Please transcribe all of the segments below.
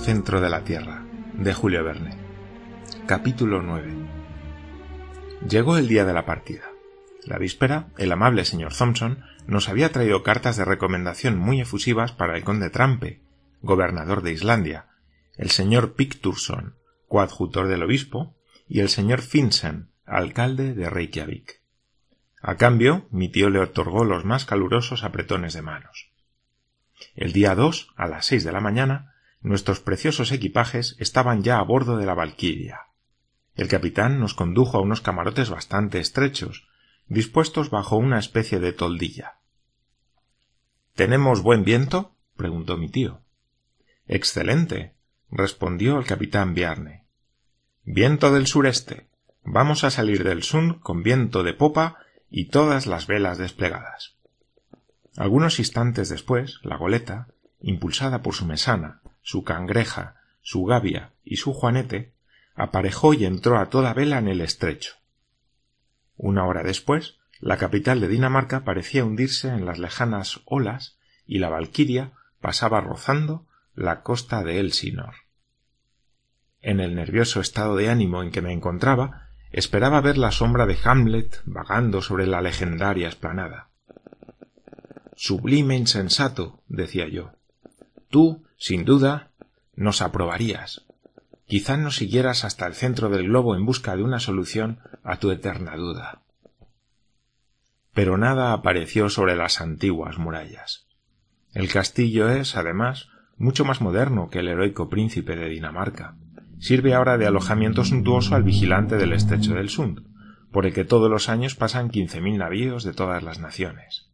Centro de la Tierra, de Julio Verne. Capítulo 9. Llegó el día de la partida. La víspera, el amable señor Thompson nos había traído cartas de recomendación muy efusivas para el conde Trampe, gobernador de Islandia, el señor Picturson, coadjutor del obispo, y el señor Finsen, alcalde de Reykjavik. A cambio, mi tío le otorgó los más calurosos apretones de manos. El día 2, a las seis de la mañana, nuestros preciosos equipajes estaban ya a bordo de la Valquiria. El capitán nos condujo a unos camarotes bastante estrechos, dispuestos bajo una especie de toldilla. ¿Tenemos buen viento? preguntó mi tío. Excelente, respondió el capitán Biarne. Viento del sureste. Vamos a salir del Sund con viento de popa y todas las velas desplegadas. Algunos instantes después, la goleta, impulsada por su mesana, su cangreja, su gavia y su juanete, aparejó y entró a toda vela en el estrecho. Una hora después, la capital de Dinamarca parecía hundirse en las lejanas olas y la Valquiria pasaba rozando la costa de Elsinor. En el nervioso estado de ánimo en que me encontraba, esperaba ver la sombra de Hamlet vagando sobre la legendaria esplanada. Sublime insensato, decía yo. Tú, sin duda, nos aprobarías. Quizá nos siguieras hasta el centro del globo en busca de una solución a tu eterna duda. Pero nada apareció sobre las antiguas murallas. El castillo es, además, mucho más moderno que el heroico príncipe de Dinamarca. Sirve ahora de alojamiento suntuoso al vigilante del estrecho del Sund, por el que todos los años pasan quince mil navíos de todas las naciones.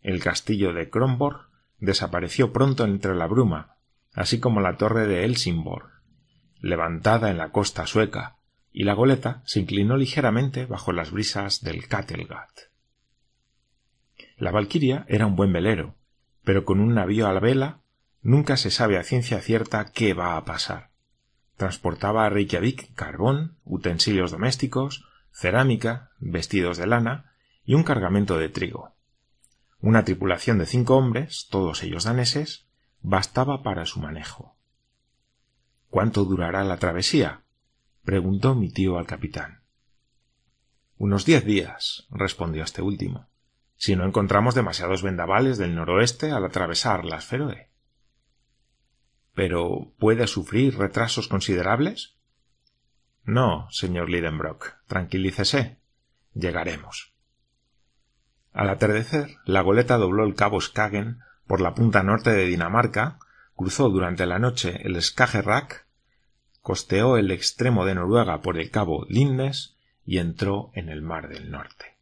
El castillo de Kronborg desapareció pronto entre la bruma, así como la torre de Helsingborg, levantada en la costa sueca, y la goleta se inclinó ligeramente bajo las brisas del Kattegat. La Valquiria era un buen velero, pero con un navío a la vela nunca se sabe a ciencia cierta qué va a pasar. Transportaba a Reykjavik carbón, utensilios domésticos, cerámica, vestidos de lana y un cargamento de trigo. Una tripulación de cinco hombres, todos ellos daneses, bastaba para su manejo. ¿Cuánto durará la travesía? preguntó mi tío al capitán. Unos diez días, respondió este último, si no encontramos demasiados vendavales del noroeste al atravesar las Feroe. ¿Pero puede sufrir retrasos considerables? No, señor Lidenbrock, tranquilícese. Llegaremos. Al atardecer, la goleta dobló el cabo Skagen por la punta norte de Dinamarca, cruzó durante la noche el Skagerrak, costeó el extremo de Noruega por el cabo Lindnes y entró en el mar del norte.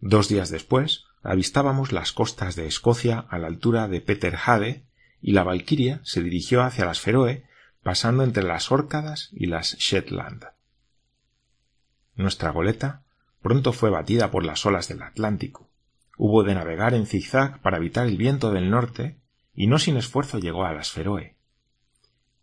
Dos días después avistábamos las costas de Escocia a la altura de Peterhade y la Valquiria se dirigió hacia las Feroe, pasando entre las Órcadas y las Shetland. Nuestra goleta pronto fue batida por las olas del Atlántico. Hubo de navegar en zigzag para evitar el viento del norte y no sin esfuerzo llegó a las Feroe.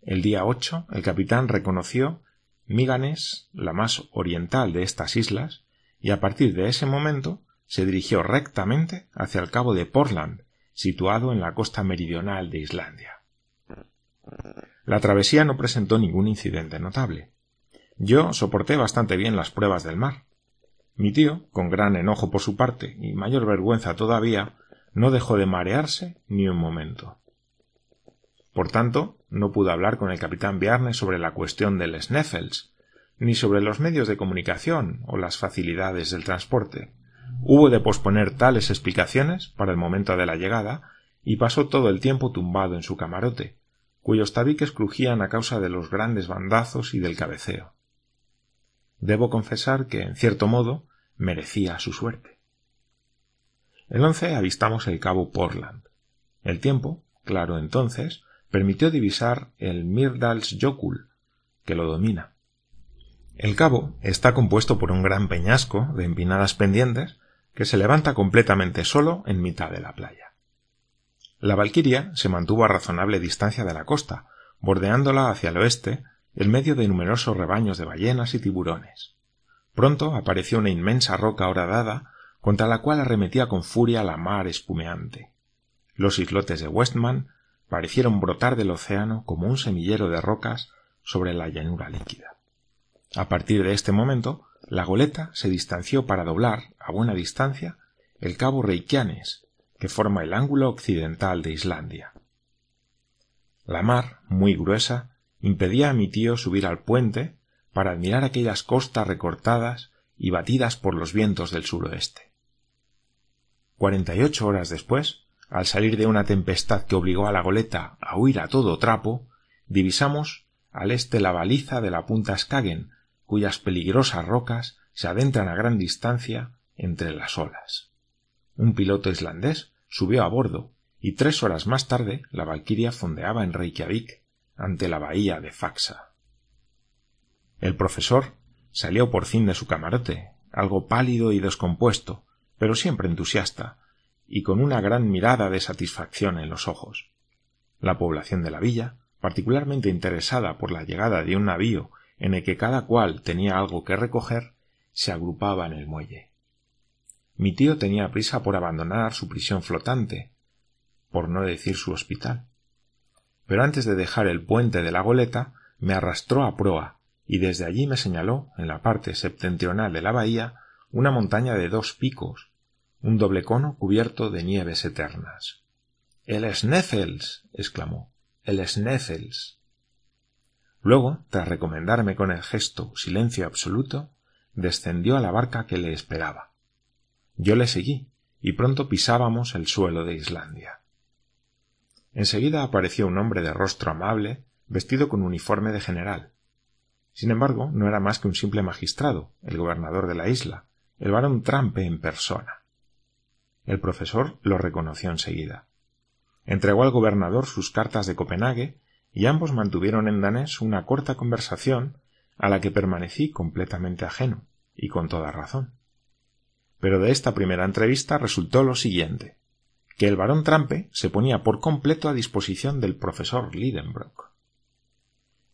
El día 8 el capitán reconoció Miganes, la más oriental de estas islas, y a partir de ese momento se dirigió rectamente hacia el cabo de Portland, situado en la costa meridional de Islandia. La travesía no presentó ningún incidente notable. Yo soporté bastante bien las pruebas del mar. Mi tío, con gran enojo por su parte y mayor vergüenza todavía, no dejó de marearse ni un momento. Por tanto, no pudo hablar con el capitán Biarne sobre la cuestión del Sneffels, ni sobre los medios de comunicación o las facilidades del transporte. Hubo de posponer tales explicaciones para el momento de la llegada y pasó todo el tiempo tumbado en su camarote, cuyos tabiques crujían a causa de los grandes bandazos y del cabeceo. Debo confesar que, en cierto modo, merecía su suerte. El once avistamos el cabo Portland. El tiempo, claro entonces, permitió divisar el Myrdalsjökull, que lo domina. El cabo está compuesto por un gran peñasco de empinadas pendientes que se levanta completamente solo en mitad de la playa. La Valquiria se mantuvo a razonable distancia de la costa, bordeándola hacia el oeste en medio de numerosos rebaños de ballenas y tiburones. Pronto apareció una inmensa roca horadada contra la cual arremetía con furia la mar espumeante. Los islotes de Westman parecieron brotar del océano como un semillero de rocas sobre la llanura líquida. A partir de este momento, la goleta se distanció para doblar, a buena distancia, el cabo Reikianes, que forma el ángulo occidental de Islandia. La mar, muy gruesa, impedía a mi tío subir al puente para admirar aquellas costas recortadas y batidas por los vientos del suroeste. Cuarenta y ocho horas después, al salir de una tempestad que obligó a la goleta a huir a todo trapo, divisamos al este la baliza de la punta Skagen, cuyas peligrosas rocas se adentran a gran distancia entre las olas. Un piloto islandés subió a bordo y tres horas más tarde la Valquiria fondeaba en Reykjavik ante la bahía de Faxa. El profesor salió por fin de su camarote, algo pálido y descompuesto, pero siempre entusiasta, y con una gran mirada de satisfacción en los ojos. La población de la villa, particularmente interesada por la llegada de un navío en el que cada cual tenía algo que recoger, se agrupaba en el muelle. Mi tío tenía prisa por abandonar su prisión flotante, por no decir su hospital. Pero antes de dejar el puente de la goleta, me arrastró a proa, y desde allí me señaló, en la parte septentrional de la bahía, una montaña de dos picos, un doble cono cubierto de nieves eternas. El Sneffels. exclamó. El Sneffels. Luego, tras recomendarme con el gesto silencio absoluto, descendió a la barca que le esperaba. Yo le seguí, y pronto pisábamos el suelo de Islandia. Enseguida apareció un hombre de rostro amable, vestido con uniforme de general. Sin embargo, no era más que un simple magistrado, el gobernador de la isla, el barón Trampe en persona. El profesor lo reconoció enseguida. Entregó al gobernador sus cartas de Copenhague y ambos mantuvieron en danés una corta conversación a la que permanecí completamente ajeno, y con toda razón. Pero de esta primera entrevista resultó lo siguiente que el barón Trampe se ponía por completo a disposición del profesor Lidenbrock.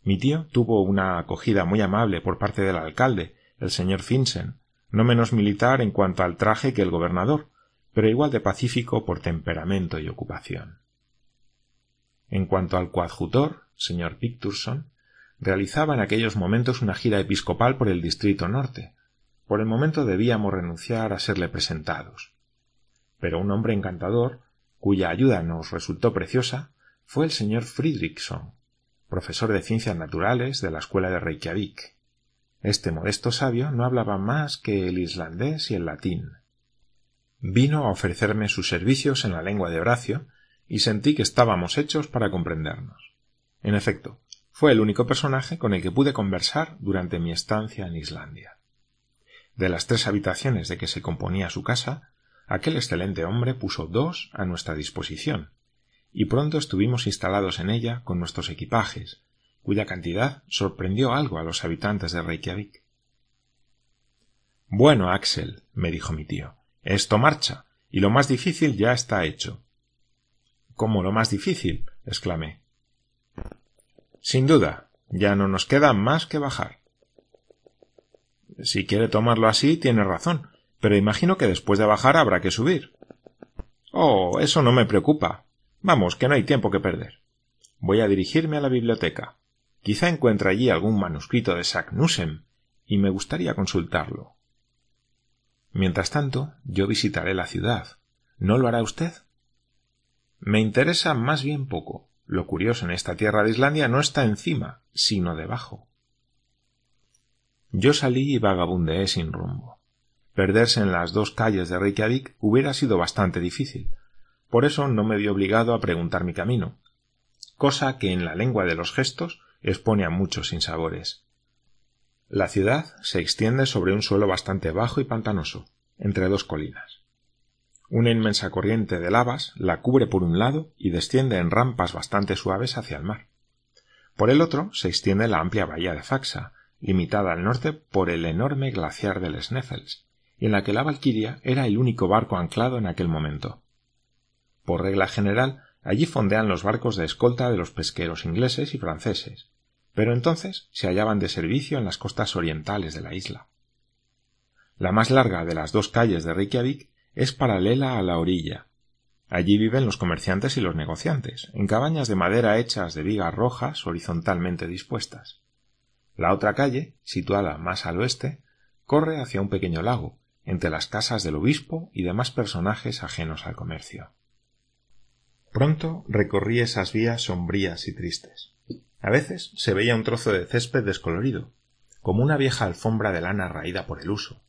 Mi tío tuvo una acogida muy amable por parte del alcalde, el señor Finsen, no menos militar en cuanto al traje que el gobernador, pero igual de pacífico por temperamento y ocupación. En cuanto al coadjutor, señor Picturson, realizaba en aquellos momentos una gira episcopal por el distrito norte. Por el momento debíamos renunciar a serle presentados pero un hombre encantador, cuya ayuda nos resultó preciosa, fue el señor Friedrichson, profesor de ciencias naturales de la escuela de Reykjavik. Este modesto sabio no hablaba más que el islandés y el latín. Vino a ofrecerme sus servicios en la lengua de Horacio y sentí que estábamos hechos para comprendernos. En efecto, fue el único personaje con el que pude conversar durante mi estancia en Islandia. De las tres habitaciones de que se componía su casa, aquel excelente hombre puso dos a nuestra disposición, y pronto estuvimos instalados en ella con nuestros equipajes, cuya cantidad sorprendió algo a los habitantes de Reykjavik. Bueno, Axel, me dijo mi tío, esto marcha, y lo más difícil ya está hecho. ¿Cómo lo más difícil? exclamé. Sin duda, ya no nos queda más que bajar. Si quiere tomarlo así, tiene razón, pero imagino que después de bajar habrá que subir. Oh, eso no me preocupa. Vamos, que no hay tiempo que perder. Voy a dirigirme a la biblioteca. Quizá encuentre allí algún manuscrito de Saknussem, y me gustaría consultarlo. Mientras tanto, yo visitaré la ciudad. ¿No lo hará usted? Me interesa más bien poco. Lo curioso en esta tierra de Islandia no está encima, sino debajo. Yo salí y vagabundeé sin rumbo. Perderse en las dos calles de Reykjavik hubiera sido bastante difícil. Por eso no me vi obligado a preguntar mi camino, cosa que en la lengua de los gestos expone a muchos sinsabores. La ciudad se extiende sobre un suelo bastante bajo y pantanoso, entre dos colinas. Una inmensa corriente de lavas la cubre por un lado y desciende en rampas bastante suaves hacia el mar. Por el otro se extiende la amplia bahía de Faxa, limitada al norte por el enorme glaciar del Sneffels, en la que la Valquiria era el único barco anclado en aquel momento. Por regla general, allí fondean los barcos de escolta de los pesqueros ingleses y franceses, pero entonces se hallaban de servicio en las costas orientales de la isla. La más larga de las dos calles de Reykjavik es paralela a la orilla. Allí viven los comerciantes y los negociantes, en cabañas de madera hechas de vigas rojas horizontalmente dispuestas. La otra calle, situada más al oeste, corre hacia un pequeño lago, entre las casas del obispo y demás personajes ajenos al comercio. Pronto recorrí esas vías sombrías y tristes. A veces se veía un trozo de césped descolorido, como una vieja alfombra de lana raída por el uso,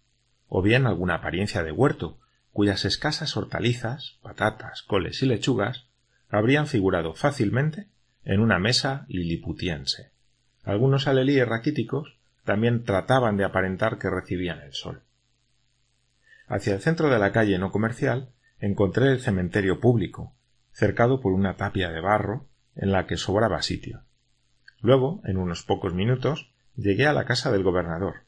o bien alguna apariencia de huerto, cuyas escasas hortalizas, patatas, coles y lechugas habrían figurado fácilmente en una mesa liliputiense. Algunos alelíes raquíticos también trataban de aparentar que recibían el sol. Hacia el centro de la calle no comercial encontré el cementerio público, cercado por una tapia de barro en la que sobraba sitio. Luego, en unos pocos minutos, llegué a la casa del gobernador.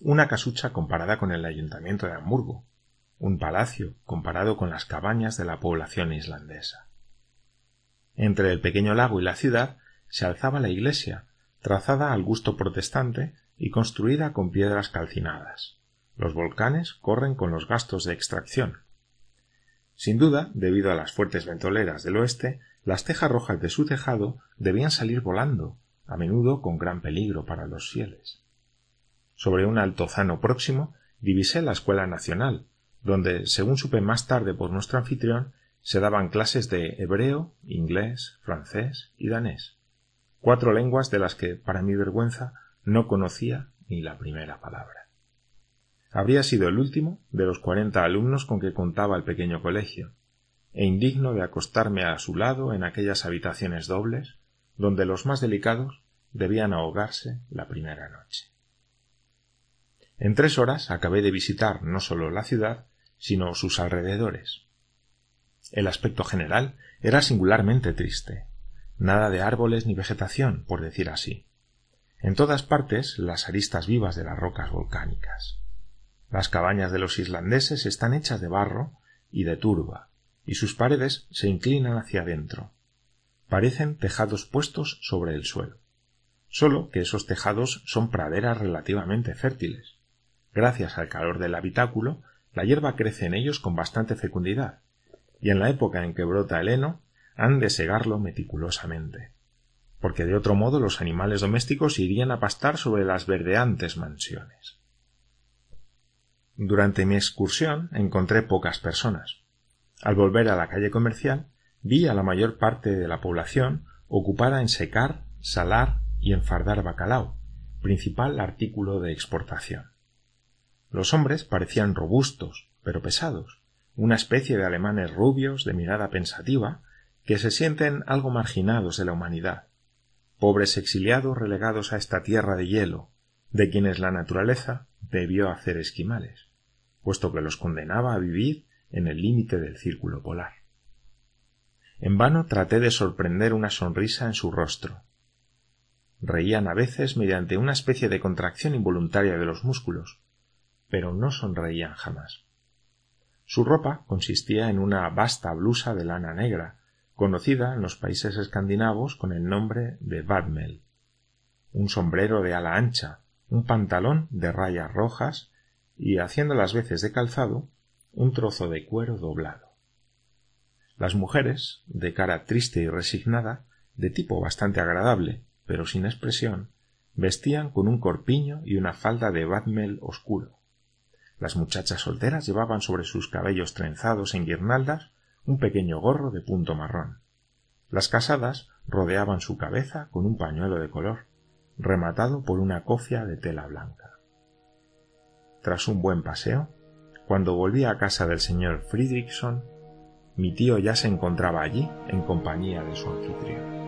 Una casucha comparada con el ayuntamiento de Hamburgo, un palacio comparado con las cabañas de la población islandesa. Entre el pequeño lago y la ciudad se alzaba la iglesia, trazada al gusto protestante y construida con piedras calcinadas. Los volcanes corren con los gastos de extracción. Sin duda, debido a las fuertes ventoleras del oeste, las tejas rojas de su tejado debían salir volando, a menudo con gran peligro para los fieles. Sobre un altozano próximo divisé la escuela nacional, donde, según supe más tarde por nuestro anfitrión, se daban clases de hebreo, inglés, francés y danés, cuatro lenguas de las que, para mi vergüenza, no conocía ni la primera palabra. Habría sido el último de los cuarenta alumnos con que contaba el pequeño colegio, e indigno de acostarme a su lado en aquellas habitaciones dobles, donde los más delicados debían ahogarse la primera noche. En tres horas acabé de visitar no solo la ciudad, sino sus alrededores. El aspecto general era singularmente triste. Nada de árboles ni vegetación, por decir así. En todas partes las aristas vivas de las rocas volcánicas. Las cabañas de los islandeses están hechas de barro y de turba, y sus paredes se inclinan hacia adentro. Parecen tejados puestos sobre el suelo. Solo que esos tejados son praderas relativamente fértiles. Gracias al calor del habitáculo, la hierba crece en ellos con bastante fecundidad, y en la época en que brota el heno han de segarlo meticulosamente, porque de otro modo los animales domésticos irían a pastar sobre las verdeantes mansiones. Durante mi excursión encontré pocas personas. Al volver a la calle comercial vi a la mayor parte de la población ocupada en secar, salar y enfardar bacalao, principal artículo de exportación. Los hombres parecían robustos, pero pesados, una especie de alemanes rubios de mirada pensativa que se sienten algo marginados de la humanidad, pobres exiliados relegados a esta tierra de hielo, de quienes la naturaleza debió hacer esquimales, puesto que los condenaba a vivir en el límite del círculo polar. En vano traté de sorprender una sonrisa en su rostro. Reían a veces mediante una especie de contracción involuntaria de los músculos, pero no sonreían jamás. Su ropa consistía en una vasta blusa de lana negra, conocida en los países escandinavos con el nombre de vadmel, un sombrero de ala ancha, un pantalón de rayas rojas y, haciendo las veces de calzado, un trozo de cuero doblado. Las mujeres, de cara triste y resignada, de tipo bastante agradable, pero sin expresión, vestían con un corpiño y una falda de vadmel oscuro. Las muchachas solteras llevaban sobre sus cabellos trenzados en guirnaldas un pequeño gorro de punto marrón. Las casadas rodeaban su cabeza con un pañuelo de color, rematado por una cofia de tela blanca. Tras un buen paseo, cuando volví a casa del señor Friedrichson, mi tío ya se encontraba allí en compañía de su anfitrión.